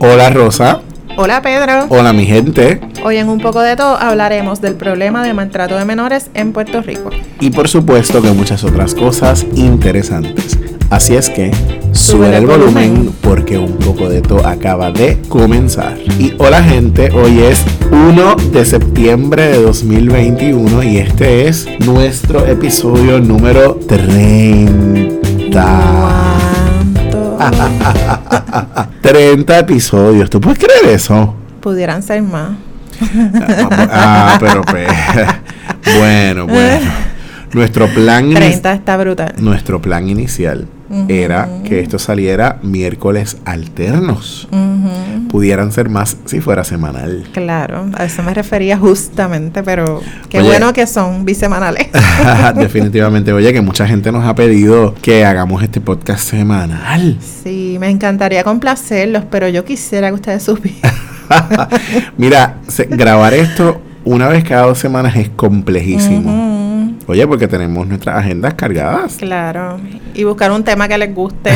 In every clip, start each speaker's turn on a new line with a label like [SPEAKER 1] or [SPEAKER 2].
[SPEAKER 1] Hola Rosa.
[SPEAKER 2] Hola Pedro.
[SPEAKER 1] Hola mi gente.
[SPEAKER 2] Hoy en un poco de todo hablaremos del problema de maltrato de menores en Puerto Rico.
[SPEAKER 1] Y por supuesto que muchas otras cosas interesantes. Así es que sube el volumen porque un poco de todo acaba de comenzar. Y hola gente, hoy es 1 de septiembre de 2021 y este es nuestro episodio número 30. 30 episodios. ¿Tú puedes creer eso?
[SPEAKER 2] Pudieran ser más.
[SPEAKER 1] ah, pero pues. bueno, bueno. Nuestro plan
[SPEAKER 2] 30 está brutal.
[SPEAKER 1] Nuestro plan inicial era que esto saliera miércoles alternos. Pudieran ser más si fuera semanal.
[SPEAKER 2] Claro, a eso me refería justamente, pero qué bueno que son bisemanales.
[SPEAKER 1] Definitivamente, oye, que mucha gente nos ha pedido que hagamos este podcast semanal.
[SPEAKER 2] Sí, me encantaría complacerlos, pero yo quisiera que ustedes supieran.
[SPEAKER 1] Mira, grabar esto una vez cada dos semanas es complejísimo. Oye, porque tenemos nuestras agendas cargadas.
[SPEAKER 2] Claro. Y buscar un tema que les guste.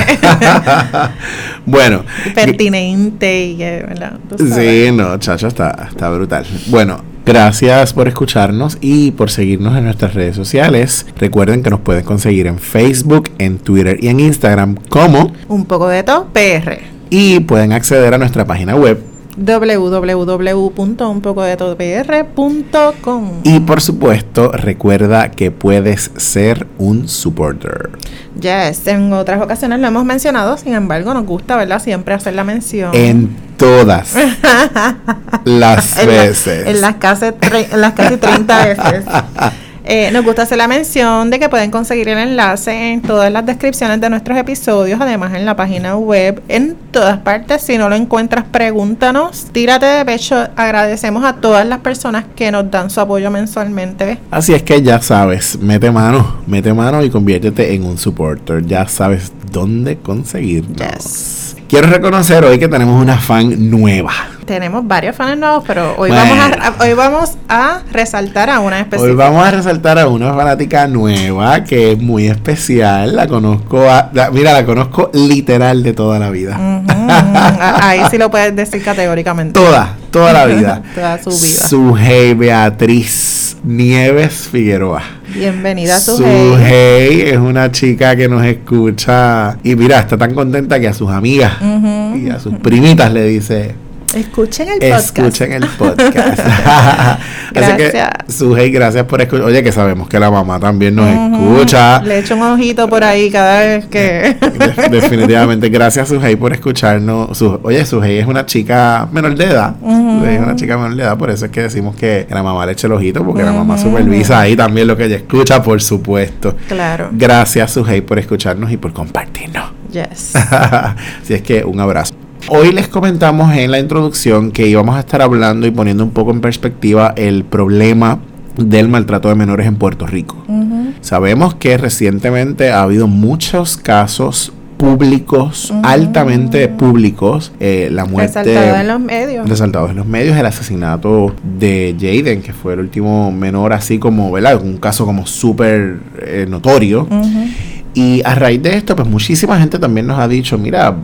[SPEAKER 1] bueno.
[SPEAKER 2] pertinente y que, ¿verdad?
[SPEAKER 1] Sí, no, chacho, está, está brutal. Bueno, Gracias por escucharnos y por seguirnos en nuestras redes sociales. Recuerden que nos pueden conseguir en Facebook, en Twitter y en Instagram como
[SPEAKER 2] Un poco de todo PR.
[SPEAKER 1] Y pueden acceder a nuestra página web
[SPEAKER 2] www.unpocodetodopr.com
[SPEAKER 1] Y por supuesto, recuerda que puedes ser un supporter.
[SPEAKER 2] Yes, en otras ocasiones lo hemos mencionado, sin embargo, nos gusta, ¿verdad? Siempre hacer la mención.
[SPEAKER 1] En todas las veces.
[SPEAKER 2] en, las casi, en las casi 30 veces. Eh, nos gusta hacer la mención de que pueden conseguir el enlace en todas las descripciones de nuestros episodios, además en la página web, en todas partes. Si no lo encuentras, pregúntanos. Tírate de pecho. Agradecemos a todas las personas que nos dan su apoyo mensualmente.
[SPEAKER 1] Así es que ya sabes, mete mano, mete mano y conviértete en un supporter. Ya sabes dónde conseguirnos. Quiero reconocer hoy que tenemos una fan nueva.
[SPEAKER 2] Tenemos varios fans nuevos, pero hoy, vamos a, hoy vamos a resaltar a una específica.
[SPEAKER 1] Hoy vamos a resaltar a una fanática nueva que es muy especial. La conozco, mira, la conozco literal de toda la vida.
[SPEAKER 2] Ahí sí lo puedes decir categóricamente.
[SPEAKER 1] Toda, toda la vida.
[SPEAKER 2] toda su vida.
[SPEAKER 1] Sujei Beatriz Nieves Figueroa.
[SPEAKER 2] Bienvenida,
[SPEAKER 1] Sujei. es una chica que nos escucha y mira, está tan contenta que a sus amigas y a sus primitas le dice,
[SPEAKER 2] Escuchen el podcast.
[SPEAKER 1] Escuchen el podcast. Así que, Sujei, gracias por escuchar. Oye, que sabemos que la mamá también nos escucha.
[SPEAKER 2] Le echo un ojito por ahí cada vez que.
[SPEAKER 1] definitivamente, gracias, Sujei, por escucharnos. oye, Sujei es una chica menor de edad. Es una chica menor de edad, por eso es que decimos que la mamá le eche el ojito, porque la mamá supervisa ahí también lo que ella escucha, por supuesto.
[SPEAKER 2] Claro.
[SPEAKER 1] Gracias, Sujei, por escucharnos y por compartirnos.
[SPEAKER 2] Yes.
[SPEAKER 1] Así es que un abrazo. Hoy les comentamos en la introducción que íbamos a estar hablando y poniendo un poco en perspectiva el problema del maltrato de menores en Puerto Rico. Sabemos que recientemente ha habido muchos casos públicos, altamente públicos, eh, la muerte...
[SPEAKER 2] Resaltados en los medios.
[SPEAKER 1] Resaltados en los medios, el asesinato de Jaden, que fue el último menor así como, ¿verdad? Un caso como súper eh, notorio. Y a raíz de esto, pues muchísima gente también nos ha dicho, mira,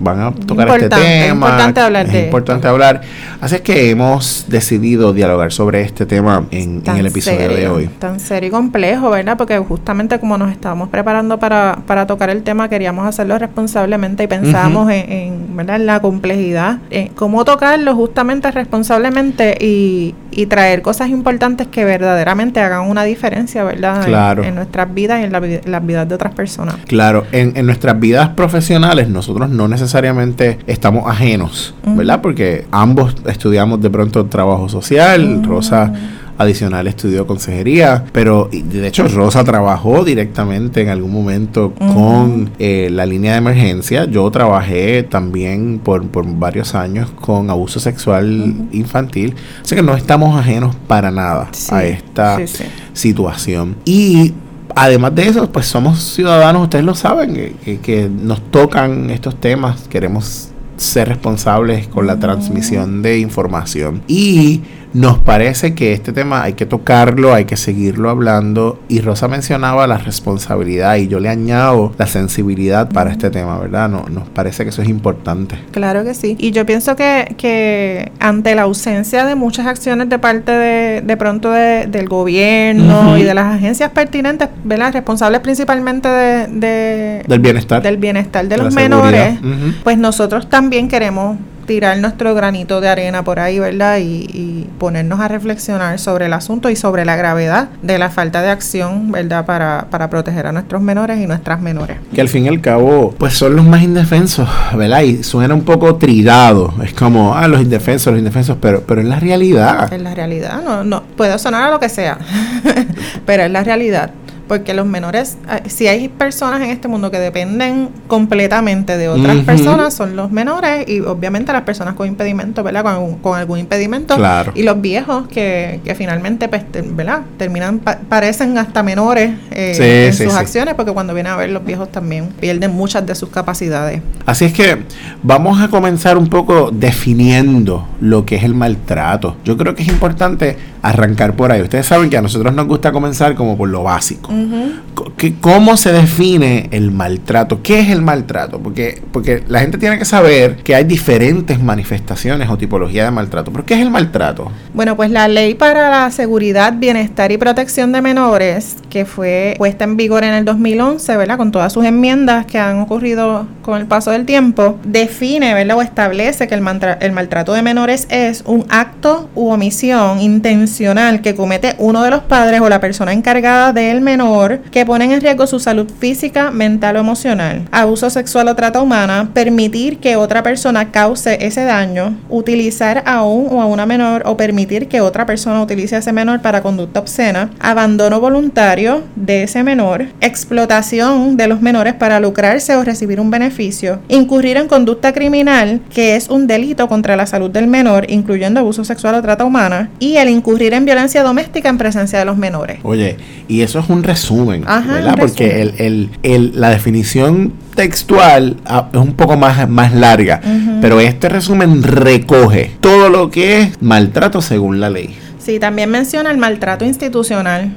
[SPEAKER 1] van a tocar este tema. Es
[SPEAKER 2] importante hablar
[SPEAKER 1] es importante hablar. Así es que hemos decidido dialogar sobre este tema en, el episodio de hoy.
[SPEAKER 2] Tan serio y complejo, ¿verdad? Porque justamente como nos estábamos preparando para, para tocar el tema, queríamos hacerlo responsablemente y pensamos en, ¿verdad? en la complejidad, en cómo tocarlo justamente responsablemente y, y traer cosas importantes que verdaderamente hagan una diferencia, ¿verdad?
[SPEAKER 1] Claro.
[SPEAKER 2] En, nuestras vidas y en, las vidas de otras personas.
[SPEAKER 1] Claro, en, en nuestras vidas profesionales nosotros no necesariamente necesariamente estamos ajenos, ¿verdad? Porque ambos estudiamos de pronto trabajo social, Rosa adicional estudió consejería, pero de hecho Rosa trabajó directamente en algún momento con eh, la línea de emergencia. Yo trabajé también por, varios años con abuso sexual infantil. Así que no estamos ajenos para nada a esta situación. Y además de eso, pues somos ciudadanos, ustedes lo saben, que, nos tocan estos temas, queremos ser responsables con la transmisión de información. Y nos parece que este tema hay que tocarlo, hay que seguirlo hablando y Rosa mencionaba la responsabilidad y yo le añado la sensibilidad para este tema, ¿verdad? No, nos parece que eso es importante.
[SPEAKER 2] Claro que sí. Y yo pienso que, que ante la ausencia de muchas acciones de parte de, de pronto del gobierno y de las agencias pertinentes, ¿verdad? Responsables principalmente de,
[SPEAKER 1] del bienestar.
[SPEAKER 2] Del bienestar de, los menores, pues nosotros también queremos tirar nuestro granito de arena por ahí, ¿verdad? Y, ponernos a reflexionar sobre el asunto y sobre la gravedad de la falta de acción, ¿verdad? Para, para proteger a nuestros menores y nuestras menores.
[SPEAKER 1] Que al fin y al cabo, pues son los más indefensos, ¿verdad? Y suena un poco tridado. Es como, ah, los indefensos, los indefensos, pero, pero es la realidad.
[SPEAKER 2] Es la realidad, no, no, puede sonar a lo que sea, pero es la realidad porque los menores, ah, si hay personas en este mundo que dependen completamente de otras personas, son los menores y obviamente las personas con impedimento, ¿verdad? Con, algún impedimento. Y los viejos que, que finalmente, pues, ¿verdad? Terminan, parecen hasta menores eh, en sus acciones, porque cuando vienen a ver los viejos también pierden muchas de sus capacidades.
[SPEAKER 1] Así es que vamos a comenzar un poco definiendo lo que es el maltrato. Yo creo que es importante arrancar por ahí. Ustedes saben que a nosotros nos gusta comenzar como por lo básico. ¿Cómo se define el maltrato? ¿Qué es el maltrato? Porque, porque la gente tiene que saber que hay diferentes manifestaciones o tipologías de maltrato. ¿Pero qué es el maltrato?
[SPEAKER 2] Bueno, pues la ley para la seguridad, bienestar y protección de menores, que fue puesta en vigor en el 2011, ¿verdad? Con todas sus enmiendas que han ocurrido con el paso del tiempo, define, ¿verdad? O establece que el, el maltrato de menores es un acto u omisión intencional que comete uno de los padres o la persona encargada del menor que ponen en riesgo su salud física, mental o emocional, abuso sexual o trata humana, permitir que otra persona cause ese daño, utilizar a un o a una menor o permitir que otra persona utilice a ese menor para conducta obscena, abandono voluntario de ese menor, explotación de los menores para lucrarse o recibir un beneficio, incurrir en conducta criminal, que es un delito contra la salud del menor, incluyendo abuso sexual o trata humana, y el incurrir en violencia doméstica en presencia de los menores.
[SPEAKER 1] Oye, y eso es un resumen, ¿verdad? Porque El, el, la definición textual ah, es un poco más, más larga, pero este resumen recoge todo lo que es maltrato según la ley.
[SPEAKER 2] Sí, también menciona el maltrato institucional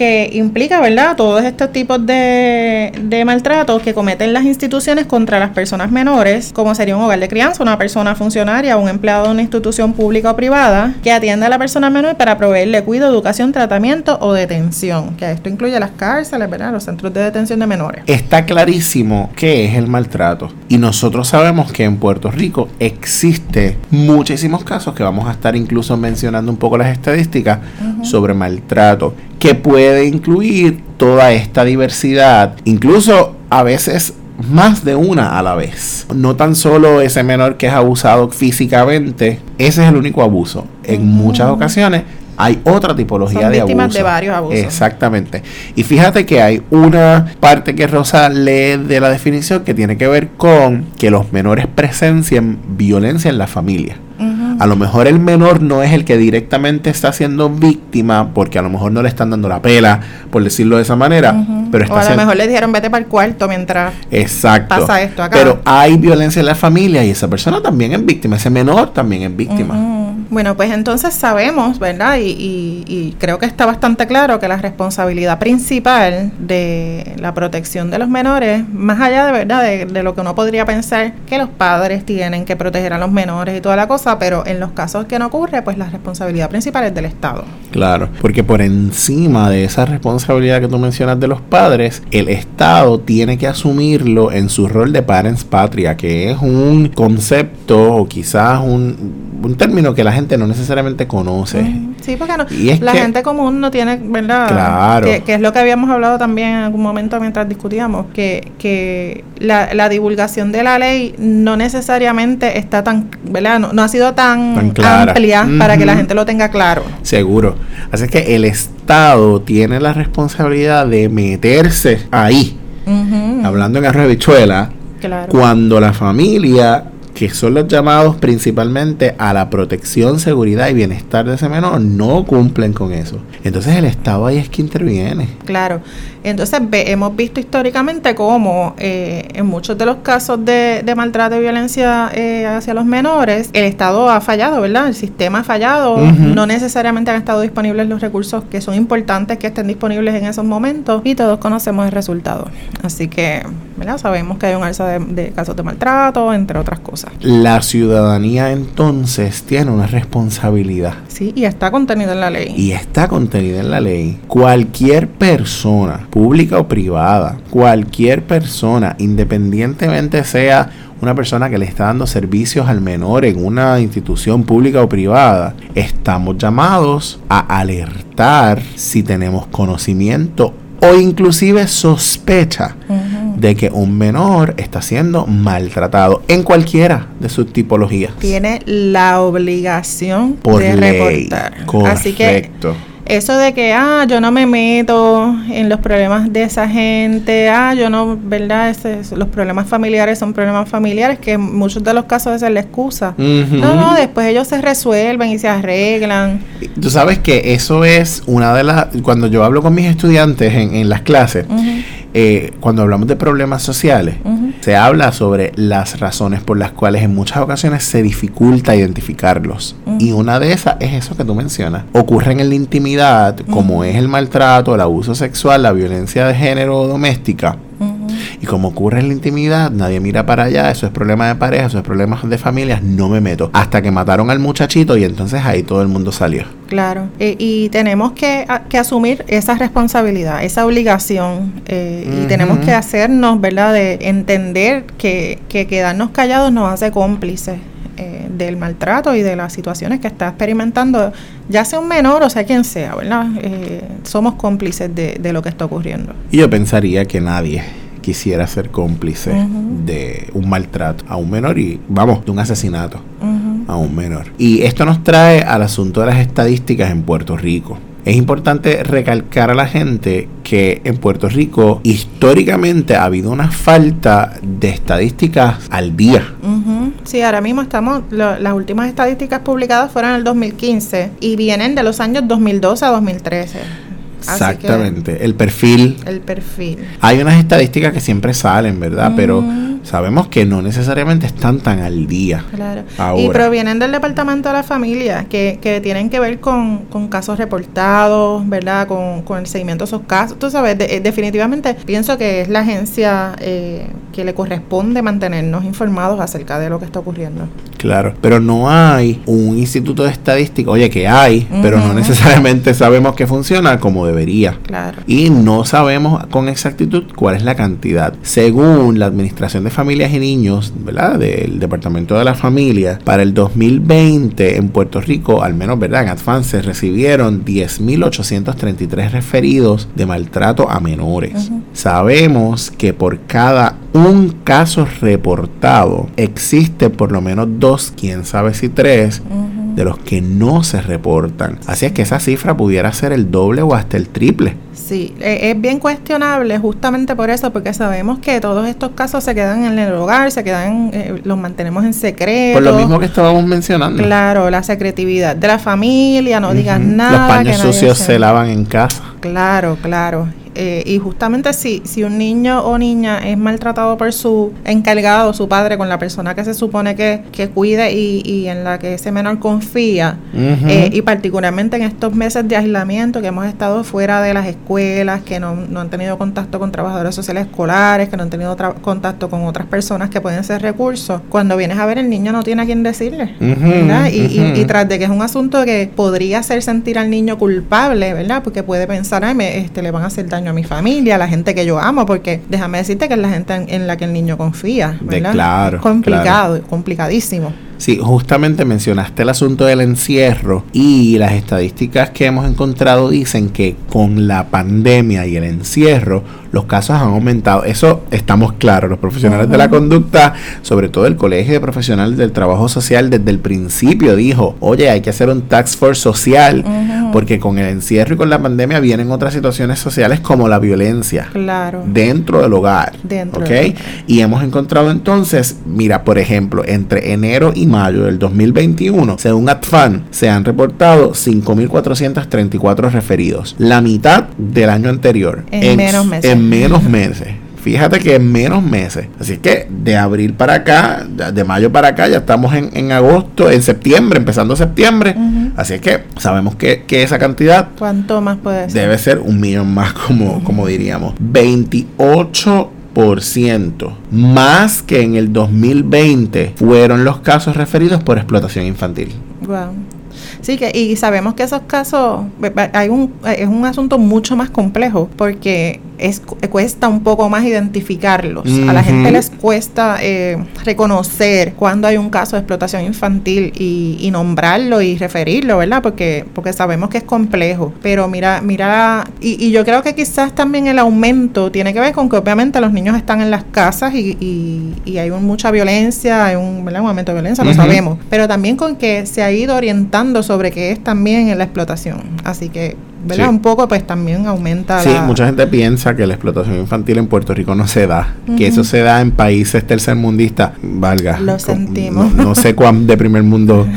[SPEAKER 2] que implica, ¿verdad?, todos estos tipos de, de maltratos que cometen las instituciones contra las personas menores, como sería un hogar de crianza, una persona funcionaria un empleado de una institución pública o privada que atiende a la persona menor para proveerle cuidado, educación, tratamiento o detención, que esto incluye las cárceles, ¿verdad?, los centros de detención de menores.
[SPEAKER 1] Está clarísimo qué es el maltrato y nosotros sabemos que en Puerto Rico existe muchísimos casos que vamos a estar incluso mencionando un poco las estadísticas sobre maltrato que puede incluir toda esta diversidad, incluso a veces más de una a la vez. No tan solo ese menor que es abusado físicamente, ese es el único abuso. En muchas ocasiones hay otra tipología de abuso.
[SPEAKER 2] de varios abusos.
[SPEAKER 1] Exactamente. Y fíjate que hay una parte que Rosa lee de la definición que tiene que ver con que los menores presencien violencia en la familia. A lo mejor el menor no es el que directamente está siendo víctima porque a lo mejor no le están dando la pela, por decirlo de esa manera. pero está
[SPEAKER 2] o a lo mejor le dijeron vete para el cuarto mientras
[SPEAKER 1] Exacto.
[SPEAKER 2] pasa esto acá.
[SPEAKER 1] Pero hay violencia en la familia y esa persona también es víctima, ese menor también es víctima.
[SPEAKER 2] Bueno, pues entonces sabemos, ¿verdad? Y, creo que está bastante claro que la responsabilidad principal de la protección de los menores, más allá de verdad de, lo que uno podría pensar que los padres tienen que proteger a los menores y toda la cosa, pero en los casos que no ocurre, pues la responsabilidad principal es del Estado.
[SPEAKER 1] Claro, porque por encima de esa responsabilidad que tú mencionas de los padres, el Estado tiene que asumirlo en su rol de parents patria, que es un concepto o quizás un un término que la gente no necesariamente conoce.
[SPEAKER 2] Sí, porque no, la gente común no tiene, ¿verdad? Claro. Que, es lo que habíamos hablado también en algún momento mientras discutíamos, que, que la, la divulgación de la ley no necesariamente está tan, ¿verdad? No, ha sido tan, amplia para que la gente lo tenga claro.
[SPEAKER 1] Seguro. Así que el Estado tiene la responsabilidad de meterse ahí, hablando en arroz de bichuela, cuando la familia que son los llamados principalmente a la protección, seguridad y bienestar de ese menor, no cumplen con eso. Entonces el Estado ahí es que interviene.
[SPEAKER 2] Claro. Entonces hemos visto históricamente cómo eh, en muchos de los casos de, maltrato y violencia eh, hacia los menores, el Estado ha fallado, ¿verdad? El sistema ha fallado. No necesariamente han estado disponibles los recursos que son importantes que estén disponibles en esos momentos y todos conocemos el resultado. Así que, ¿verdad? Sabemos que hay un alza de, casos de maltrato, entre otras cosas.
[SPEAKER 1] La ciudadanía entonces tiene una responsabilidad.
[SPEAKER 2] Sí, y está contenida en la ley.
[SPEAKER 1] Y está contenida en la ley. Cualquier persona, pública o privada, cualquier persona, independientemente sea una persona que le está dando servicios al menor en una institución pública o privada, estamos llamados a alertar si tenemos conocimiento o inclusive sospecha de que un menor está siendo maltratado en cualquiera de sus tipologías.
[SPEAKER 2] Tiene la obligación de reportar.
[SPEAKER 1] Correcto. Así que
[SPEAKER 2] eso de que, ah, yo no me meto en los problemas de esa gente, ah, yo no, ¿verdad? los problemas familiares son problemas familiares, que en muchos de los casos es la excusa. No, no, después ellos se resuelven y se arreglan.
[SPEAKER 1] Tú sabes que eso es una de las, cuando yo hablo con mis estudiantes en, en las clases, eh, cuando hablamos de problemas sociales, se habla sobre las razones por las cuales en muchas ocasiones se dificulta identificarlos. Y una de esas es eso que tú mencionas. Ocurren en la intimidad, como es el maltrato, el abuso sexual, la violencia de género doméstica y como ocurre en la intimidad, nadie mira para allá, eso es problema de pareja, eso es problema de familias, no me meto. Hasta que mataron al muchachito y entonces ahí todo el mundo salió.
[SPEAKER 2] Claro, eh, y tenemos que, asumir esa responsabilidad, esa obligación, eh, y tenemos que hacernos, ¿verdad?, de entender que, que quedarnos callados nos hace cómplices eh, del maltrato y de las situaciones que está experimentando, ya sea un menor o sea quien sea, ¿verdad? somos cómplices de, de, lo que está ocurriendo.
[SPEAKER 1] Y yo pensaría que nadie quisiera ser cómplice de un maltrato a un menor y, vamos, de un asesinato a un menor. Y esto nos trae al asunto de las estadísticas en Puerto Rico. Es importante recalcar a la gente que en Puerto Rico históricamente ha habido una falta de estadísticas al día.
[SPEAKER 2] Sí, ahora mismo estamos, las últimas estadísticas publicadas fueron en el 2015 y vienen de los años 2012 a 2013.
[SPEAKER 1] Exactamente, el perfil.
[SPEAKER 2] El perfil.
[SPEAKER 1] Hay unas estadísticas que siempre salen, ¿verdad? Pero sabemos que no necesariamente están tan al día.
[SPEAKER 2] Claro. Y provienen del Departamento de la Familia, que, que tienen que ver con, con casos reportados, ¿verdad? Con, con, el seguimiento de esos casos. Tú sabes, eh, definitivamente pienso que es la agencia eh, que le corresponde mantenernos informados acerca de lo que está ocurriendo.
[SPEAKER 1] Claro, pero no hay un instituto de estadística, oye, que hay, pero no necesariamente sabemos que funciona como debería.
[SPEAKER 2] Claro.
[SPEAKER 1] Y no sabemos con exactitud cuál es la cantidad. Según la Administración de Familias y Niños, ¿verdad? Del Departamento de la Familia, para el 2020 en Puerto Rico, al menos, ¿verdad? En Advance recibieron 10.833 referidos de maltrato a menores. Sabemos que por cada un caso reportado existe por lo menos dos, quién sabe si tres, de los que no se reportan. Así es que esa cifra pudiera ser el doble o hasta el triple.
[SPEAKER 2] Sí, e, es bien cuestionable justamente por eso, porque sabemos que todos estos casos se quedan en el hogar, se quedan, eh, los mantenemos en secreto.
[SPEAKER 1] Por lo mismo que estábamos mencionando.
[SPEAKER 2] Claro, la secretividad de la familia, no digas nada.
[SPEAKER 1] Los paños sucios se lavan en casa.
[SPEAKER 2] Claro, claro. Eh, y justamente si, si un niño o niña es maltratado por su encargado, su padre, con la persona que se supone que, que cuide y, y en la que ese menor confía, eh, y particularmente en estos meses de aislamiento que hemos estado fuera de las escuelas, que no, no han tenido contacto con trabajadores sociales escolares, que no han tenido contacto con otras personas que pueden ser recursos, cuando vienes a ver el niño no tiene a quién decirle, ¿verdad? y, y, tras de que es un asunto que podría hacer sentir al niño culpable, ¿verdad? Porque puede pensar, ay, me, este, le van a hacer daño a mi familia, a la gente que yo amo, porque déjame decirte que es la gente en, la que el niño confía. ¿verdad?
[SPEAKER 1] claro.
[SPEAKER 2] Complicado, complicadísimo.
[SPEAKER 1] Sí, justamente mencionaste el asunto del encierro y las estadísticas que hemos encontrado dicen que con la pandemia y el encierro los casos han aumentado. Eso estamos claros. Los profesionales de la conducta, sobre todo el Colegio de Profesionales del Trabajo Social, desde el principio dijo, oye, hay que hacer un tax force social porque con el encierro y con la pandemia vienen otras situaciones sociales como la violencia
[SPEAKER 2] Claro.
[SPEAKER 1] dentro del hogar.
[SPEAKER 2] Dentro
[SPEAKER 1] ¿ok?
[SPEAKER 2] del
[SPEAKER 1] Y hemos encontrado entonces, mira, por ejemplo, entre enero y mayo del 2021, según ATFAN, se han reportado 5.434 referidos, la mitad del año anterior.
[SPEAKER 2] En menos meses.
[SPEAKER 1] En menos meses. Fíjate que en menos meses. Así que de abril para acá, de mayo para acá, ya estamos en, en agosto, en septiembre, empezando septiembre.
[SPEAKER 2] Ujú.
[SPEAKER 1] Así que sabemos que, que esa cantidad
[SPEAKER 2] ¿Cuánto más puede ser?
[SPEAKER 1] debe ser un millón más, como, como diríamos. 28% más que en el 2020 fueron los casos referidos por explotación infantil.
[SPEAKER 2] Guau. Sí, que, y sabemos que esos casos hay un, es un asunto mucho más complejo porque es, cu- cuesta un poco más identificarlos. A la gente les cuesta eh, reconocer cuando hay un caso de explotación infantil y, y nombrarlo y referirlo, ¿verdad? Porque, porque sabemos que es complejo. Pero mira, mira, y, y yo creo que quizás también el aumento tiene que ver con que obviamente los niños están en las casas y, y- y hay un- mucha violencia, hay un, ¿verdad? un aumento de violencia, lo
[SPEAKER 1] Ujú.
[SPEAKER 2] sabemos pero también con que se ha ido orientando sobre qué es también en la explotación. Así que, ¿verdad?
[SPEAKER 1] Sí.
[SPEAKER 2] Un poco pues también aumenta
[SPEAKER 1] Sí,
[SPEAKER 2] la...
[SPEAKER 1] mucha gente piensa que la explotación infantil en Puerto Rico no se da, que eso se da en países tercermundistas, valga.
[SPEAKER 2] Lo sentimos.
[SPEAKER 1] No, no sé cuán de primer mundo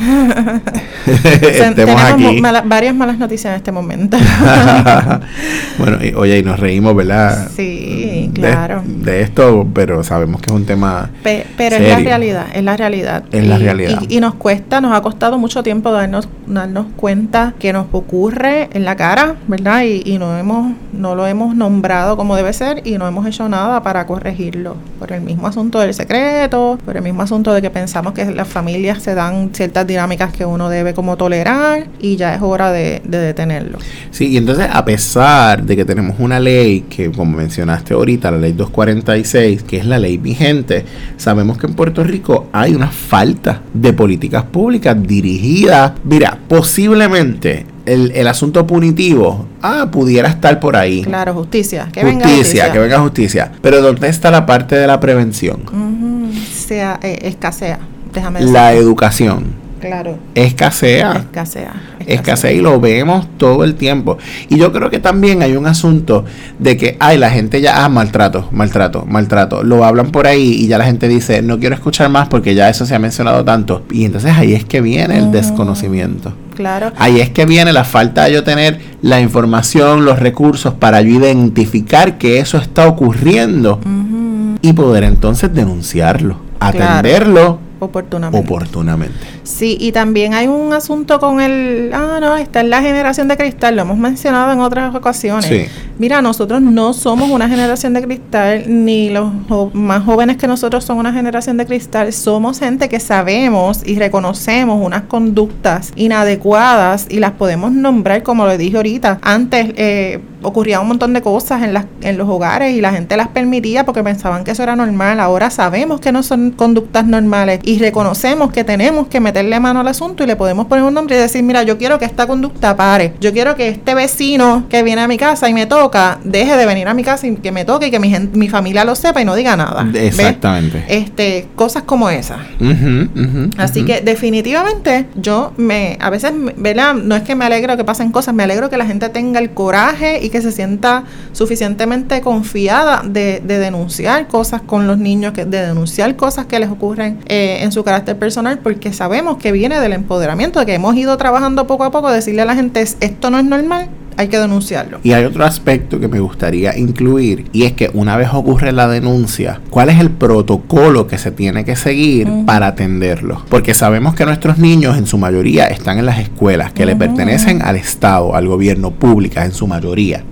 [SPEAKER 1] estemos
[SPEAKER 2] tenemos
[SPEAKER 1] aquí.
[SPEAKER 2] mala- varias malas noticias en este momento.
[SPEAKER 1] bueno, y, oye, y nos reímos, ¿verdad?
[SPEAKER 2] sí,
[SPEAKER 1] De-
[SPEAKER 2] claro.
[SPEAKER 1] De, esto, pero sabemos que es un tema...
[SPEAKER 2] Pe- pero es la realidad, es la realidad.
[SPEAKER 1] Es la
[SPEAKER 2] Y-
[SPEAKER 1] realidad.
[SPEAKER 2] Y, y nos cuesta, nos ha costado mucho tiempo darnos, darnos cuenta que nos ocurre en la cara, ¿verdad? Y, y no hemos, no lo hemos nombrado como debe ser y no hemos hecho nada para corregirlo. Por el mismo asunto del secreto, por el mismo asunto de que pensamos que las familias se dan ciertas dinámicas que uno debe como tolerar y ya es hora de, de detenerlo.
[SPEAKER 1] Sí, y entonces a pesar de que tenemos una ley que, como mencionaste ahorita, la ley 246, que es la ley vigente, sabemos que en Puerto Rico hay una falta de políticas públicas dirigidas, mira, posiblemente el, el asunto punitivo, ah, pudiera estar por ahí.
[SPEAKER 2] Claro, justicia. Que
[SPEAKER 1] justicia,
[SPEAKER 2] venga justicia.
[SPEAKER 1] que venga justicia. Pero ¿dónde está la parte de la prevención?
[SPEAKER 2] Sea, eh, escasea, déjame decir.
[SPEAKER 1] La educación.
[SPEAKER 2] Claro.
[SPEAKER 1] Escasea.
[SPEAKER 2] Escasea.
[SPEAKER 1] escasea y lo vemos todo el tiempo. Y yo creo que también hay un asunto de que, ay, la gente ya, ah, maltrato, maltrato, maltrato. Lo hablan por ahí y ya la gente dice, no quiero escuchar más porque ya eso se ha mencionado tanto. Y entonces ahí es que viene el desconocimiento.
[SPEAKER 2] Claro.
[SPEAKER 1] Ahí es que viene la falta de yo tener la información, los recursos para yo identificar que eso está ocurriendo y poder entonces denunciarlo,
[SPEAKER 2] Claro. Oportunamente.
[SPEAKER 1] oportunamente.
[SPEAKER 2] Sí, y también hay un asunto con el, ah, no, esta es la generación de cristal, lo hemos mencionado en otras ocasiones.
[SPEAKER 1] Sí.
[SPEAKER 2] Mira, nosotros no somos una generación de cristal, ni los más jóvenes que nosotros son una generación de cristal, somos gente que sabemos y reconocemos unas conductas inadecuadas y las podemos nombrar, como lo dije ahorita. Antes eh, ocurría un montón de cosas en, las, en los hogares y la gente las permitía porque pensaban que eso era normal. Ahora sabemos que no son conductas normales y reconocemos que tenemos que meterle mano al asunto y le podemos poner un nombre y decir, mira, yo quiero que esta conducta pare. Yo quiero que este vecino que viene a mi casa y me toca, deje de venir a mi casa y que me toque y que mi, gen- mi familia lo sepa y no diga nada. ¿Ves?
[SPEAKER 1] Exactamente.
[SPEAKER 2] Este, cosas como esas. Así que definitivamente yo me, a veces, ¿verdad? No es que me alegro que pasen cosas, me alegro que la gente tenga el coraje y que se sienta suficientemente confiada de, de denunciar cosas con los niños, que, de denunciar cosas que les ocurren eh, en su carácter personal, porque sabemos que viene del empoderamiento, de que hemos ido trabajando poco a poco, decirle a la gente, esto no es normal, hay que denunciarlo.
[SPEAKER 1] Y hay otro aspecto que me gustaría incluir y es que una vez ocurre la denuncia, ¿cuál es el protocolo que se tiene que seguir para atenderlo? Porque sabemos que nuestros niños en su mayoría están en las escuelas que le pertenecen al Estado, al gobierno públicas en su mayoría.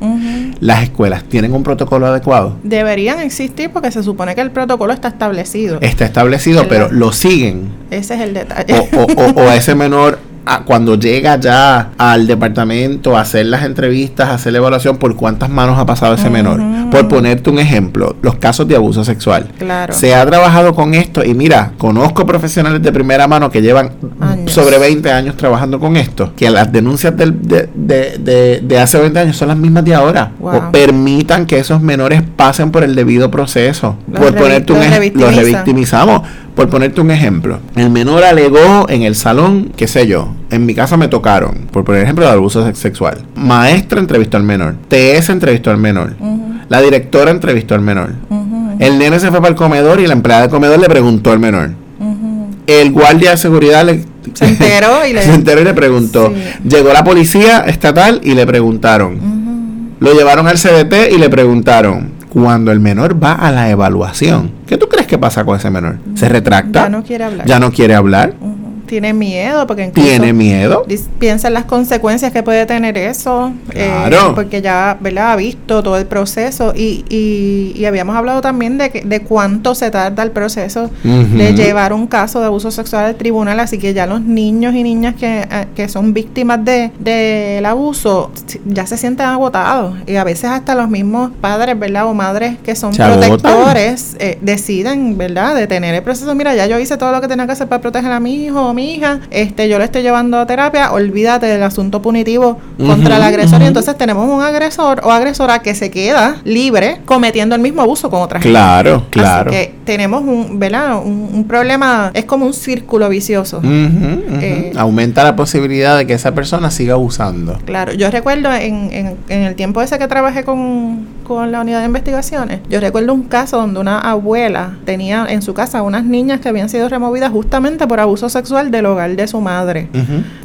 [SPEAKER 1] Las escuelas tienen un protocolo adecuado.
[SPEAKER 2] Deberían existir porque se supone que el protocolo está establecido.
[SPEAKER 1] Está establecido, pero lo siguen.
[SPEAKER 2] Ese es el detalle.
[SPEAKER 1] O, o- o- o a ese menor a- cuando llega ya al departamento a hacer las entrevistas, a hacer la evaluación, por cuántas manos ha pasado ese menor. Por ponerte un ejemplo, los casos de abuso sexual.
[SPEAKER 2] Claro.
[SPEAKER 1] Se ha trabajado con esto y mira, conozco profesionales de primera mano que llevan
[SPEAKER 2] Años.
[SPEAKER 1] sobre 20 años trabajando con esto, que las denuncias del, de- de, de, de hace 20 años son las mismas de ahora.
[SPEAKER 2] Wow.
[SPEAKER 1] O permitan que esos menores pasen por el debido proceso.
[SPEAKER 2] Los
[SPEAKER 1] por ponerte un
[SPEAKER 2] los
[SPEAKER 1] ej-
[SPEAKER 2] revictimizan.
[SPEAKER 1] los revictimizamos. Por ponerte un ejemplo, el menor alegó en el salón, qué sé yo, en mi casa me tocaron, por poner ejemplo de abuso sex- sexual. Maestra entrevistó al menor, TS entrevistó al menor, la directora entrevistó al menor. El nene se fue para el comedor y la empleada del comedor le preguntó al menor. El guardia de seguridad le,
[SPEAKER 2] Se enteró y le-
[SPEAKER 1] se enteró y le preguntó.
[SPEAKER 2] Sí.
[SPEAKER 1] Llegó la policía estatal y le preguntaron. Lo llevaron al CDT y le preguntaron. Cuando el menor va a la evaluación, ¿qué tú crees que pasa con ese menor? ¿Se retracta?
[SPEAKER 2] Ya no quiere hablar.
[SPEAKER 1] ¿Ya no quiere hablar?
[SPEAKER 2] Ujú. Tiene miedo porque incluso
[SPEAKER 1] ¿Tiene miedo?
[SPEAKER 2] piensa en las consecuencias que puede tener eso, eh,
[SPEAKER 1] Claro.
[SPEAKER 2] porque ya ¿verdad? ha visto todo el proceso y, y, y habíamos hablado también de, que, de cuánto se tarda el proceso de llevar un caso de abuso sexual al tribunal, así que ya los niños y niñas que, eh, que son víctimas de del abuso ya se sienten agotados y a veces hasta los mismos padres, ¿verdad? O madres que son
[SPEAKER 1] Se
[SPEAKER 2] protectores eh, deciden, ¿verdad? Detener el proceso. Mira, ya yo hice todo lo que tenía que hacer para proteger a mi hijo o mi hija, este, yo le estoy llevando a terapia, olvídate del asunto punitivo contra el agresor y entonces tenemos un agresor o agresora que se queda libre cometiendo el mismo abuso con otra gente.
[SPEAKER 1] Claro, claro.
[SPEAKER 2] Que tenemos un, ¿verdad? Un, un problema, es como un círculo vicioso. Eh,
[SPEAKER 1] Aumenta la posibilidad de que esa persona siga abusando.
[SPEAKER 2] Claro, yo recuerdo en, en, en el tiempo ese que trabajé con, con la unidad de investigaciones, yo recuerdo un caso donde una abuela tenía en su casa unas niñas que habían sido removidas justamente por abuso sexual del hogar de su madre.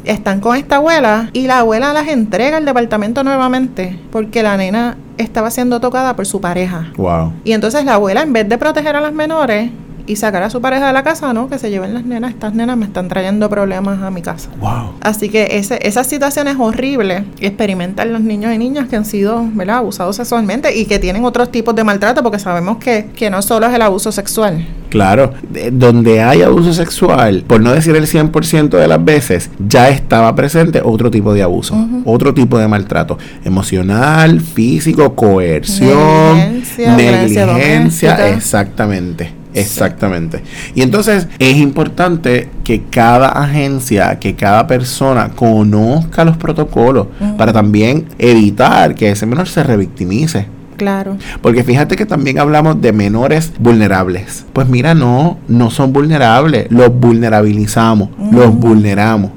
[SPEAKER 2] Están con esta abuela y la abuela las entrega al departamento nuevamente porque la nena estaba siendo tocada por su pareja.
[SPEAKER 1] Wow.
[SPEAKER 2] Y entonces la abuela, en vez de proteger a las menores y sacar a su pareja de la casa, no, que se lleven las nenas, estas nenas me están trayendo problemas a mi casa.
[SPEAKER 1] Wow.
[SPEAKER 2] Así que ese, esas situaciones horribles que experimentan los niños y niñas que han sido ¿verdad? abusados sexualmente y que tienen otros tipos de maltrato, porque sabemos que, que no solo es el abuso sexual.
[SPEAKER 1] Claro, de- donde hay abuso sexual, por no decir el 100% de las veces, ya estaba presente otro tipo de abuso, otro tipo de maltrato emocional, físico, coerción,
[SPEAKER 2] Negligencia,
[SPEAKER 1] exactamente. Exactamente. Y entonces es importante que cada agencia, que cada persona conozca los protocolos para también evitar que ese menor se revictimice.
[SPEAKER 2] Claro.
[SPEAKER 1] Porque fíjate que también hablamos de menores vulnerables. Pues mira, no, no son vulnerables. Los vulnerabilizamos, los vulneramos.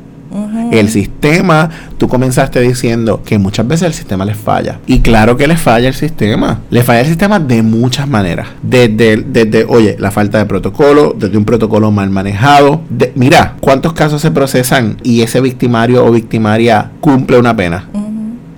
[SPEAKER 1] El sistema, tú comenzaste diciendo que muchas veces el sistema les falla. Y claro que les falla el sistema. Le falla el sistema de muchas maneras. Desde, desde oye, la falta de protocolo, desde un protocolo mal manejado. De- mira, ¿cuántos casos se procesan y ese victimario o victimaria cumple una pena?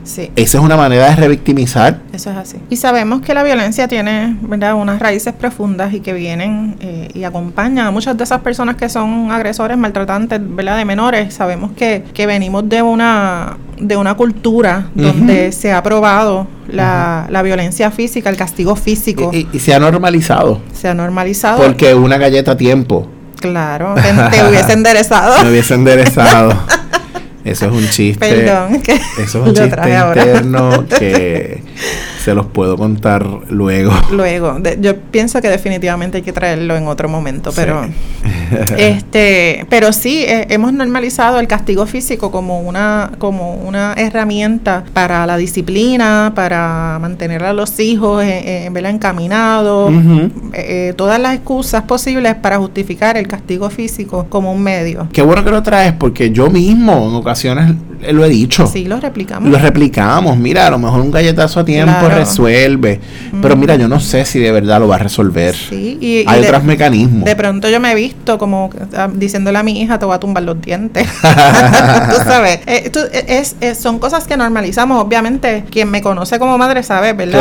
[SPEAKER 2] Sí.
[SPEAKER 1] Esa es una manera de revictimizar.
[SPEAKER 2] Eso es así. Y sabemos que la violencia tiene ¿verdad? unas raíces profundas y que vienen eh, y acompañan a muchas de esas personas que son agresores, maltratantes ¿verdad? de menores. Sabemos que, que venimos de una, de una cultura donde se ha probado la, la violencia física, el castigo físico.
[SPEAKER 1] Y, y- y se ha normalizado.
[SPEAKER 2] se ha normalizado.
[SPEAKER 1] Porque una galleta a tiempo
[SPEAKER 2] Claro, te, te hubiese enderezado.
[SPEAKER 1] me hubiese enderezado. Eso es un chiste.
[SPEAKER 2] Perdón, que
[SPEAKER 1] Eso es un chiste interno que se los puedo contar luego.
[SPEAKER 2] Luego, de- yo pienso que definitivamente hay que traerlo en otro momento,
[SPEAKER 1] Sí.
[SPEAKER 2] pero este, pero sí eh, hemos normalizado el castigo físico como una como una herramienta para la disciplina, para mantener a los hijos eh, eh, ¿verdad? encaminados,
[SPEAKER 1] Ujú.
[SPEAKER 2] eh, todas las excusas posibles para justificar el castigo físico como un medio.
[SPEAKER 1] Qué bueno que lo traes porque yo mismo en ocasiones lo he dicho.
[SPEAKER 2] Sí, lo replicamos.
[SPEAKER 1] Lo replicamos, mira, a lo mejor un galletazo a tiempo
[SPEAKER 2] Claro.
[SPEAKER 1] resuelve, pero
[SPEAKER 2] Mm.
[SPEAKER 1] mira, yo no sé si de verdad lo va a resolver.
[SPEAKER 2] Sí, y, y
[SPEAKER 1] Hay
[SPEAKER 2] de-
[SPEAKER 1] otros mecanismos.
[SPEAKER 2] De pronto yo me he visto como ah, diciéndole a mi hija, te voy a tumbar los dientes. tú sabes, eh, tú- eh, es, es- son cosas que normalizamos. Obviamente, quien me conoce como madre sabe, ¿verdad?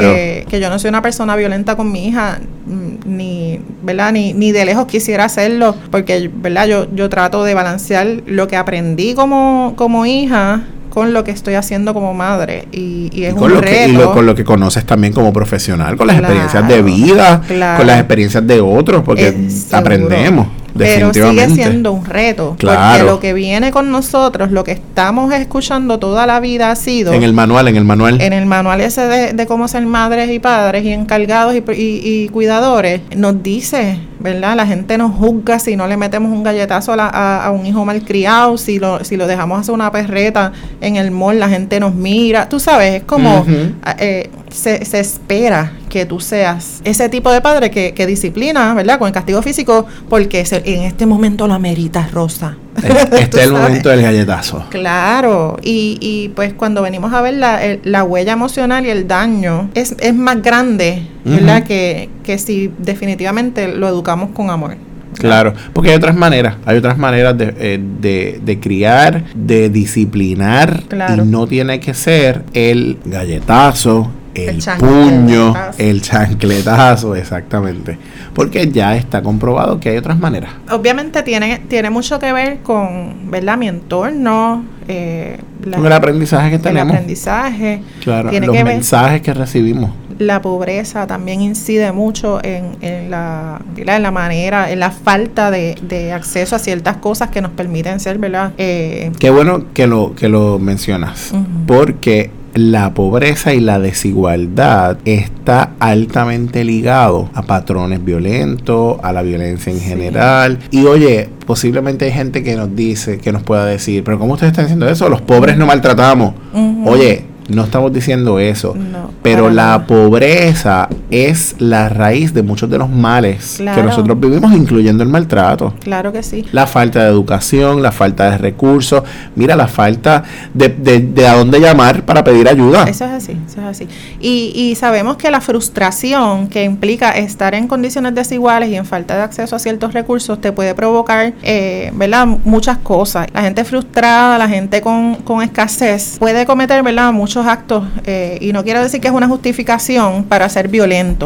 [SPEAKER 1] Claro.
[SPEAKER 2] Que, que- que yo no soy una persona violenta con mi hija, mm, ni, ¿verdad? Ni, ni de lejos quisiera hacerlo, porque, ¿verdad? Yo, yo trato de balancear lo que aprendí como, como hija con lo que estoy haciendo como madre. Y, y es
[SPEAKER 1] Y con,
[SPEAKER 2] un
[SPEAKER 1] lo que,
[SPEAKER 2] reto.
[SPEAKER 1] y lo- con lo que conoces también como profesional, con las
[SPEAKER 2] Claro,
[SPEAKER 1] experiencias de vida,
[SPEAKER 2] claro.
[SPEAKER 1] con las experiencias de otros, porque aprendemos,
[SPEAKER 2] Pero sigue siendo un reto.
[SPEAKER 1] Claro.
[SPEAKER 2] Porque lo que viene con nosotros, lo que estamos escuchando toda la vida ha sido
[SPEAKER 1] En el manual, en el manual.
[SPEAKER 2] en el manual ese de, de cómo ser madres y padres y encargados y, y- y cuidadores, nos dice ¿verdad? La gente nos juzga si no le metemos un galletazo a, un hijo malcriado, si lo, si lo dejamos hacer una perreta en el mall, la gente nos mira. Tú sabes, es como eh, se, se, espera que tú seas ese tipo de padre que, que disciplina, ¿verdad? Con el castigo físico, porque en este momento lo amerita Rosa.
[SPEAKER 1] Este es el momento del galletazo.
[SPEAKER 2] Claro, y, y pues cuando venimos a ver la, la huella emocional y el daño, es, es más grande, ¿verdad? que, que si definitivamente lo educamos con amor.
[SPEAKER 1] Claro, porque hay otras maneras, hay otras maneras de, eh, de, de criar, de disciplinar, y no tiene que ser el galletazo, el, puño, el chancletazo, exactamente. Porque ya está comprobado que hay otras maneras.
[SPEAKER 2] Obviamente tiene, tiene mucho que ver con, ¿verdad? Mi entorno. Eh,
[SPEAKER 1] con el aprendizaje que tenemos.
[SPEAKER 2] El aprendizaje.
[SPEAKER 1] Claro, los mensajes que recibimos.
[SPEAKER 2] La pobreza también incide mucho en, en, la, en la manera, en la falta de, de, acceso a ciertas cosas que nos permiten ser, ¿verdad?
[SPEAKER 1] Eh, Qué bueno que lo, que lo mencionas. Porque la pobreza y la desigualdad está altamente ligado a patrones violentos, a la violencia en general. Y oye, posiblemente hay gente que nos dice, que nos pueda decir, pero ¿cómo ustedes están diciendo eso? Los pobres no maltratamos. Oye, no estamos diciendo eso. pero la pobreza es la raíz de muchos de los males que nosotros vivimos, incluyendo el maltrato.
[SPEAKER 2] Claro que sí.
[SPEAKER 1] La falta de educación, la falta de recursos, mira, la falta de, de, a dónde llamar para pedir ayuda.
[SPEAKER 2] Eso es así, eso es así. Y, y sabemos que la frustración que implica estar en condiciones desiguales y en falta de acceso a ciertos recursos te puede provocar, eh, ¿verdad? Muchas cosas. La gente frustrada, la gente con, con escasez puede cometer, ¿verdad? Muchos actos, eh, y no quiero decir que es una justificación para ser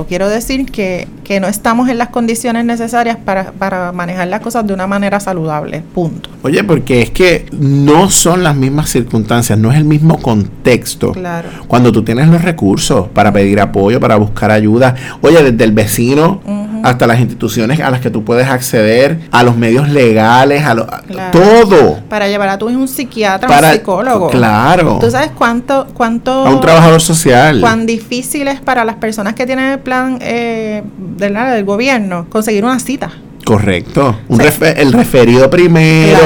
[SPEAKER 2] quiero decir que, que no estamos en las condiciones necesarias para, para manejar las cosas de una manera saludable, punto.
[SPEAKER 1] Oye, porque es que no son las mismas circunstancias, no es el mismo contexto.
[SPEAKER 2] Claro.
[SPEAKER 1] Cuando tú tienes los recursos para pedir apoyo, para buscar ayuda, oye, desde el vecino hasta las instituciones a las que tú puedes acceder, a los medios legales, a, todo.
[SPEAKER 2] Para llevar a tu hijo un psiquiatra, para, un psicólogo.
[SPEAKER 1] Claro.
[SPEAKER 2] ¿Tú sabes cuánto, cuánto...
[SPEAKER 1] A un trabajador social.
[SPEAKER 2] Cuán difícil es para las personas que tienen el plan eh, del, del gobierno conseguir una cita.
[SPEAKER 1] Correcto. Un el referido primero.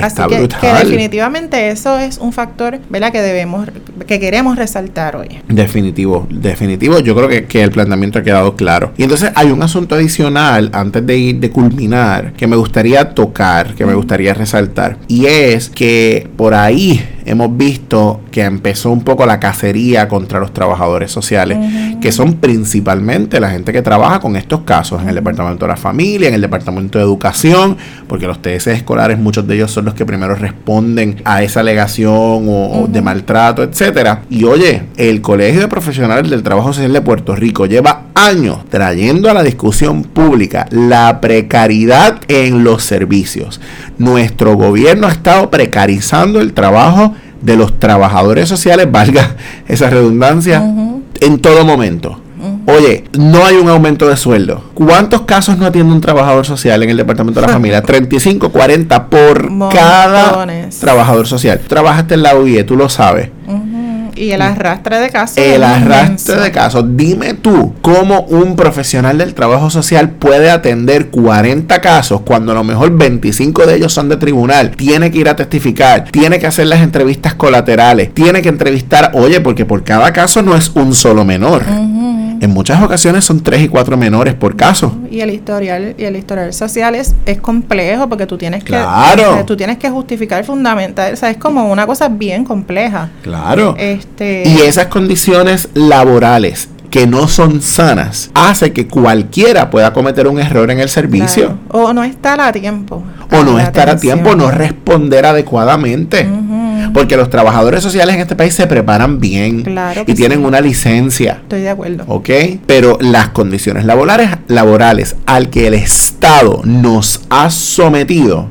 [SPEAKER 2] Así que, que, definitivamente eso es un factor, ¿verdad? Que debemos, que queremos resaltar hoy.
[SPEAKER 1] Definitivo, definitivo. Yo creo que, que, el planteamiento ha quedado claro. Y entonces hay un asunto adicional antes de ir de culminar que me gustaría tocar, que me gustaría resaltar. Y es que por ahí hemos visto que empezó un poco la cacería contra los trabajadores sociales, que son principalmente la gente que trabaja con estos casos en el Departamento de la Familia, en el Departamento de Educación, porque los TS escolares, muchos de ellos son los que primero responden a esa alegación o, de maltrato, etcétera. Y oye, el Colegio de Profesionales del Trabajo Social de Puerto Rico lleva años trayendo a la discusión pública la precariedad en los servicios. Nuestro gobierno ha estado precarizando el trabajo de los trabajadores sociales, valga esa redundancia, en todo momento. Oye, no hay un aumento de sueldo. ¿Cuántos casos no atiende un trabajador social en el Departamento de la Familia? 35, 40 por cada trabajador social. Trabajaste en la UIE, tú lo sabes.
[SPEAKER 2] Y el arrastre de casos.
[SPEAKER 1] El arrastre de casos. Dime tú, ¿cómo un profesional del trabajo social puede atender 40 casos cuando a lo mejor 25 de ellos son de tribunal? Tiene que ir a testificar, tiene que hacer las entrevistas colaterales, tiene que entrevistar, oye, porque por cada caso no es un solo menor. En muchas ocasiones son tres y cuatro menores por caso.
[SPEAKER 2] Y el historial y el historial social es, complejo porque tú tienes que tú tienes que justificar fundamental, o sea, es como una cosa bien compleja.
[SPEAKER 1] Claro. Este y esas condiciones laborales que no son sanas hace que cualquiera pueda cometer un error en el servicio.
[SPEAKER 2] O no estar a tiempo.
[SPEAKER 1] O no estar a tiempo, no responder adecuadamente. Porque los trabajadores sociales en este país se preparan bien y tienen una licencia.
[SPEAKER 2] Estoy de acuerdo.
[SPEAKER 1] ¿Ok? Pero las condiciones laborales, laborales al que el Estado nos ha sometido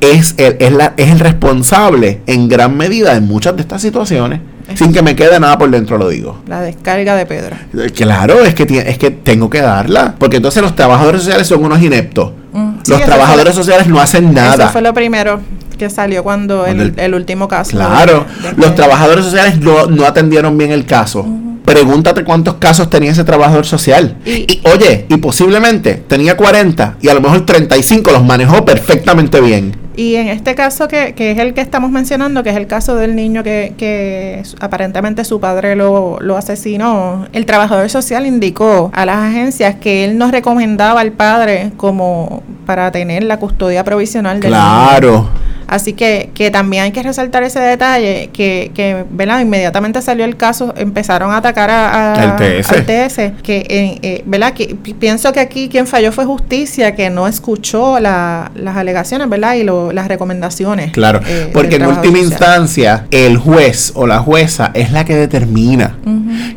[SPEAKER 1] es, el, es, la, es el responsable en gran medida de muchas de estas situaciones. Sin que me quede nada por dentro lo digo.
[SPEAKER 2] La descarga de Pedro.
[SPEAKER 1] Claro, es que, es que tengo que darla. Porque entonces los trabajadores sociales son unos ineptos. Mm, los trabajadores sociales no hacen nada.
[SPEAKER 2] Eso fue lo primero que salió cuando el, el, último caso.
[SPEAKER 1] Claro, los trabajadores sociales no, atendieron bien el caso. Pregúntate cuántos casos tenía ese trabajador social. Y, oye, y posiblemente tenía 40 y a lo mejor 35 los manejó perfectamente bien.
[SPEAKER 2] Y en este caso, que, que, es el que estamos mencionando, que es el caso del niño que, que aparentemente su padre lo, lo, asesinó, el trabajador social indicó a las agencias que él no recomendaba al padre como para tener la custodia provisional del
[SPEAKER 1] claro.
[SPEAKER 2] Así que, que también hay que resaltar ese detalle, que, que ¿verdad? inmediatamente salió el caso, empezaron a atacar a,
[SPEAKER 1] al TS,
[SPEAKER 2] que, eh, eh, ¿verdad? que pienso que aquí quien falló fue justicia, que no escuchó las alegaciones ¿verdad? y las recomendaciones.
[SPEAKER 1] Claro, eh, porque en última instancia el juez o la jueza es la que determina.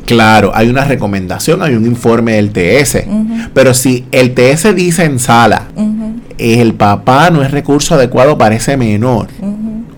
[SPEAKER 1] Claro, hay una recomendación, hay un informe del TS, pero si el TS dice en sala, el papá no es recurso adecuado para ese menor.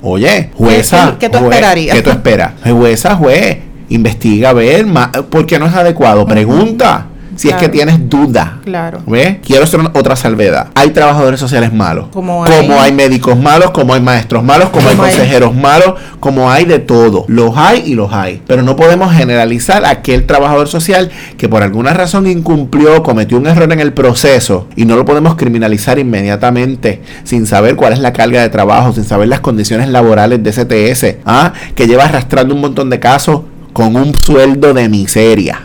[SPEAKER 1] Oye, jueza.
[SPEAKER 2] ¿Qué, tú esperarías?
[SPEAKER 1] ¿Qué tú esperas? Jueza, juez, investiga a ver, ¿por qué no es adecuado? Pregunta si es que tienes duda.
[SPEAKER 2] Claro.
[SPEAKER 1] ¿Ves? Quiero hacer otra salvedad. Hay trabajadores sociales malos. Como hay, médicos malos, como hay maestros malos, como, hay consejeros malos, como hay de todo. Los hay y los hay. Pero no podemos generalizar a aquel trabajador social que por alguna razón incumplió, cometió un error en el proceso y no lo podemos criminalizar inmediatamente sin saber cuál es la carga de trabajo, sin saber las condiciones laborales de CTS, ¿ah? que lleva arrastrando un montón de casos con un sueldo de miseria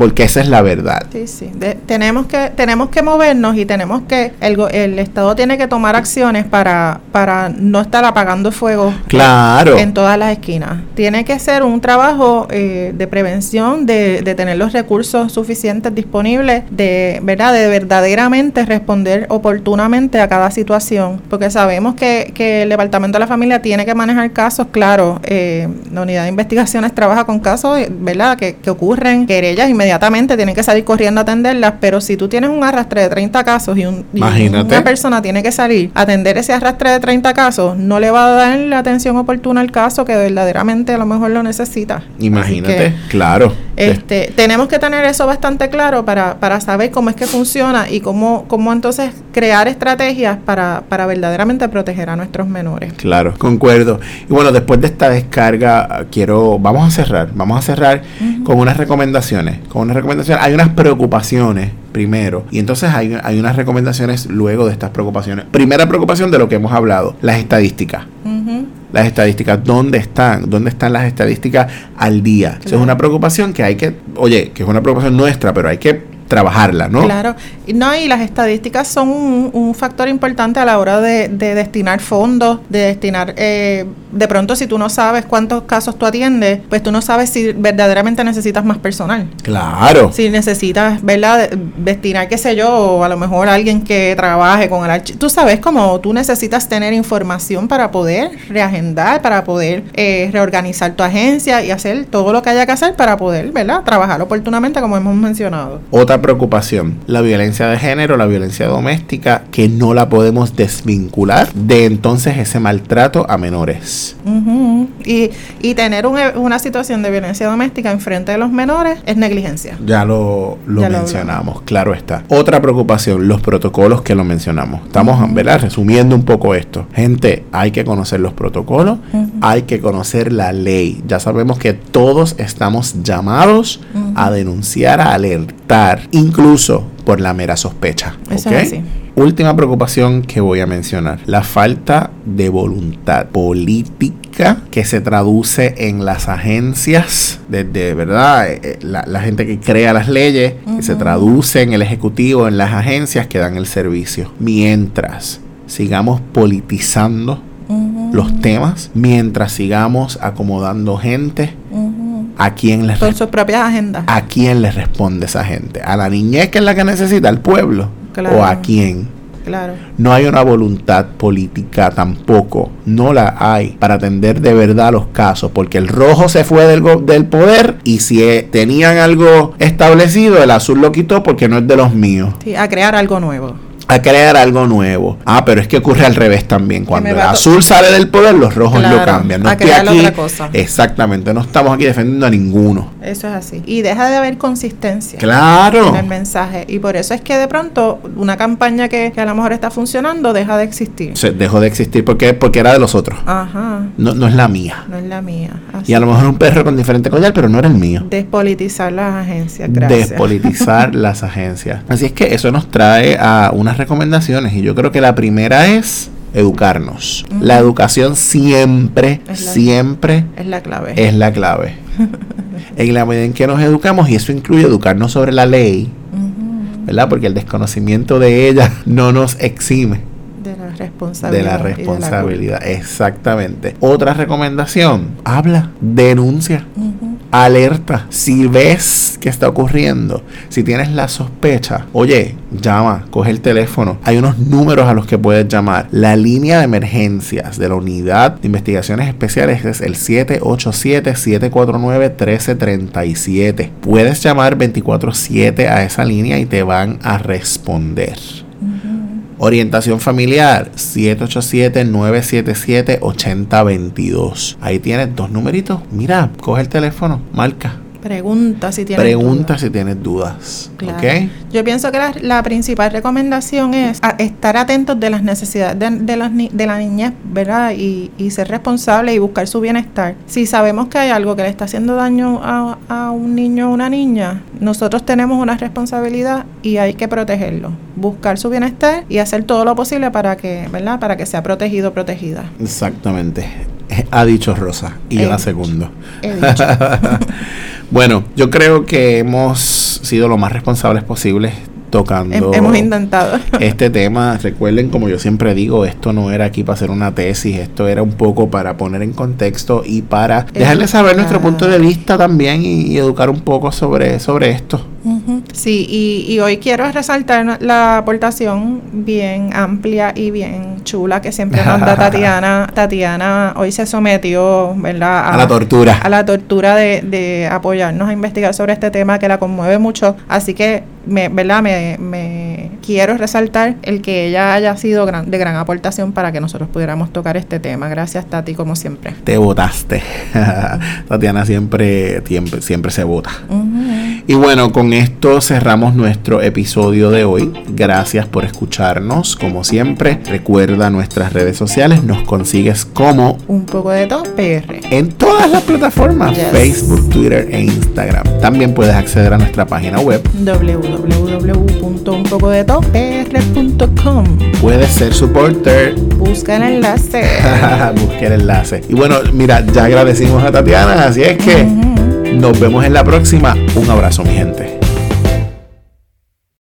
[SPEAKER 1] porque esa es la verdad.
[SPEAKER 2] Sí, sí. tenemos, que, tenemos que movernos y tenemos que, el, el Estado tiene que tomar acciones para, para no estar apagando fuego
[SPEAKER 1] claro.
[SPEAKER 2] en, todas las esquinas. Tiene que ser un trabajo eh, de prevención, de, de, tener los recursos suficientes disponibles, de, ¿verdad? de verdaderamente responder oportunamente a cada situación, porque sabemos que, que el Departamento de la Familia tiene que manejar casos, claro, eh, la unidad de investigaciones trabaja con casos, ¿verdad?, que, que ocurren, querellas inmediatamente inmediatamente tienen que salir corriendo a atenderlas, pero si tú tienes un arrastre de 30 casos y, un, una persona tiene que salir a atender ese arrastre de 30 casos, no le va a dar la atención oportuna al caso que verdaderamente a lo mejor lo necesita.
[SPEAKER 1] Imagínate, claro.
[SPEAKER 2] Este, tenemos que tener eso bastante claro para, para saber cómo es que funciona y cómo, cómo entonces crear estrategias para, para verdaderamente proteger a nuestros menores.
[SPEAKER 1] Claro, concuerdo. Y bueno, después de esta descarga, quiero, vamos a cerrar, vamos a cerrar con unas recomendaciones, una recomendación, hay unas preocupaciones primero y entonces hay, hay unas recomendaciones luego de estas preocupaciones. Primera preocupación de lo que hemos hablado, las estadísticas. Las estadísticas, ¿dónde están? ¿Dónde están las estadísticas al día? Eso es una preocupación que hay que, oye, que es una preocupación nuestra, pero hay que trabajarla, ¿no?
[SPEAKER 2] Claro, no, y las estadísticas son un, factor importante a la hora de, destinar fondos, de destinar, eh, de pronto si tú no sabes cuántos casos tú atiendes, pues tú no sabes si verdaderamente necesitas más personal.
[SPEAKER 1] Claro.
[SPEAKER 2] Si necesitas, ¿verdad? Destinar, qué sé yo, o a lo mejor alguien que trabaje con el archivo. Tú sabes cómo tú necesitas tener información para poder reagendar, para poder eh, reorganizar tu agencia y hacer todo lo que haya que hacer para poder, ¿verdad? Trabajar oportunamente como hemos mencionado.
[SPEAKER 1] Otra preocupación, la violencia de género, la violencia doméstica, que no la podemos desvincular de entonces ese maltrato a menores.
[SPEAKER 2] y, y, tener una situación de violencia doméstica en frente de los menores es negligencia.
[SPEAKER 1] Ya lo, lo mencionamos, claro está. Otra preocupación, los protocolos que lo mencionamos. Estamos, ¿verdad? Resumiendo un poco esto. Gente, hay que conocer los protocolos, hay que conocer la ley. Ya sabemos que todos estamos llamados a denunciar, a alertar incluso por la mera sospecha. Última preocupación que voy a mencionar, la falta de voluntad política que se traduce en las agencias, desde, ¿verdad? Eh, eh, la, gente que crea las leyes, que se traduce en el Ejecutivo, en las agencias que dan el servicio. Mientras sigamos politizando los temas, mientras sigamos acomodando gente, ¿A quién les
[SPEAKER 2] sus propias agendas.
[SPEAKER 1] ¿A quién le responde esa gente? ¿A la niñez que es la que necesita el pueblo? ¿O a quién?
[SPEAKER 2] Claro.
[SPEAKER 1] No hay una voluntad política tampoco, no la hay para atender de verdad los casos, porque el rojo se fue del, del poder y si eh, tenían algo establecido, el azul lo quitó porque no es de los míos.
[SPEAKER 2] Sí, a crear algo nuevo
[SPEAKER 1] a crear algo nuevo. Ah, pero es que ocurre al revés también. Cuando el azul sale del poder, los rojos
[SPEAKER 2] Claro,
[SPEAKER 1] lo cambian. No
[SPEAKER 2] a
[SPEAKER 1] estoy
[SPEAKER 2] crear
[SPEAKER 1] aquí.
[SPEAKER 2] otra cosa.
[SPEAKER 1] Exactamente, no estamos aquí defendiendo a ninguno.
[SPEAKER 2] Eso es así. Y deja de haber consistencia.
[SPEAKER 1] Claro.
[SPEAKER 2] en el mensaje. Y por eso es que de pronto una campaña que, que a lo mejor está funcionando deja de existir.
[SPEAKER 1] Se dejó de existir porque, porque era de los otros.
[SPEAKER 2] Ajá,
[SPEAKER 1] No, no es la mía.
[SPEAKER 2] no es la mía. Así
[SPEAKER 1] Y a lo mejor un perro con diferente collar, pero no era el mío.
[SPEAKER 2] Despolitizar las agencias, gracias.
[SPEAKER 1] Despolitizar las agencias. Así es que eso nos trae a unas recomendaciones. Y yo creo que la primera es educarnos. La educación siempre,
[SPEAKER 2] Es la-
[SPEAKER 1] siempre
[SPEAKER 2] es la clave.
[SPEAKER 1] es la clave. en la medida en que nos educamos, y eso incluye educarnos sobre la ley. ¿verdad? Porque el desconocimiento de ella no nos exime
[SPEAKER 2] De la
[SPEAKER 1] de
[SPEAKER 2] responsabilidad.
[SPEAKER 1] la
[SPEAKER 2] de la
[SPEAKER 1] responsabilidad. Exactamente. Otra recomendación, habla, denuncia. Alerta. Si ves que está ocurriendo, si tienes la sospecha, oye, llama, coge el teléfono. Hay unos números a los que puedes llamar. La línea de emergencias de la Unidad de Investigaciones Especiales es el 787-749-1337. Puedes llamar 24/7 a esa línea y te van a responder. Orientación familiar 787-977-8022. Ahí tienes dos numeritos. Mira, coge el teléfono, marca.
[SPEAKER 2] Pregunta si tienes
[SPEAKER 1] Pregunta
[SPEAKER 2] dudas.
[SPEAKER 1] si tienes dudas.
[SPEAKER 2] Claro.
[SPEAKER 1] ¿Ok?
[SPEAKER 2] Yo pienso que la, la principal recomendación es estar atentos de las necesidades de, de, las de la niñez, ¿verdad? Y, y ser responsable y buscar su bienestar. Si sabemos que hay algo que le está haciendo daño a, a un niño o una niña, nosotros tenemos una responsabilidad y hay que protegerlo. Buscar su bienestar y hacer todo lo posible para que, ¿verdad? Para que sea protegido o protegida.
[SPEAKER 1] Exactamente. Ha dicho Rosa. Y yo la segundo.
[SPEAKER 2] He dicho.
[SPEAKER 1] bueno, yo creo que hemos sido lo más responsables posibles tocando
[SPEAKER 2] Hem- Hemos intentado.
[SPEAKER 1] este tema. Recuerden, como yo siempre digo, esto no era aquí para hacer una tesis, esto era un poco para poner en contexto y para dejarles saber nuestro punto de vista también y, y educar un poco sobre, sobre esto.
[SPEAKER 2] Ujú. Sí, y, y hoy quiero resaltar la aportación bien amplia y bien chula que siempre nos da Tatiana. Tatiana hoy se sometió, ¿verdad?
[SPEAKER 1] A la tortura.
[SPEAKER 2] A la tortura de, de apoyarnos a investigar sobre este tema que la conmueve mucho. Así que, me, ¿verdad? Me, me quiero resaltar el que ella haya sido gran- de gran aportación para que nosotros pudiéramos tocar este tema. Gracias, Tati, como siempre.
[SPEAKER 1] Te votaste. Tatiana siempre, siempre, siempre se vota.
[SPEAKER 2] Ujú.
[SPEAKER 1] Y bueno, con esto cerramos nuestro episodio de hoy. Gracias por escucharnos. Como siempre, recuerda nuestras redes sociales. Nos consigues como
[SPEAKER 2] Un poco de todo, PR.
[SPEAKER 1] en todas las plataformas,
[SPEAKER 2] Yes.
[SPEAKER 1] Facebook, Twitter e Instagram. También puedes acceder a nuestra página web.
[SPEAKER 2] www.unpocodetopr.com
[SPEAKER 1] Puedes ser supporter.
[SPEAKER 2] Busca el enlace.
[SPEAKER 1] Busque el enlace. Y bueno, mira, ya agradecimos a Tatiana, así es que. Nos vemos en la próxima. Un abrazo, mi gente.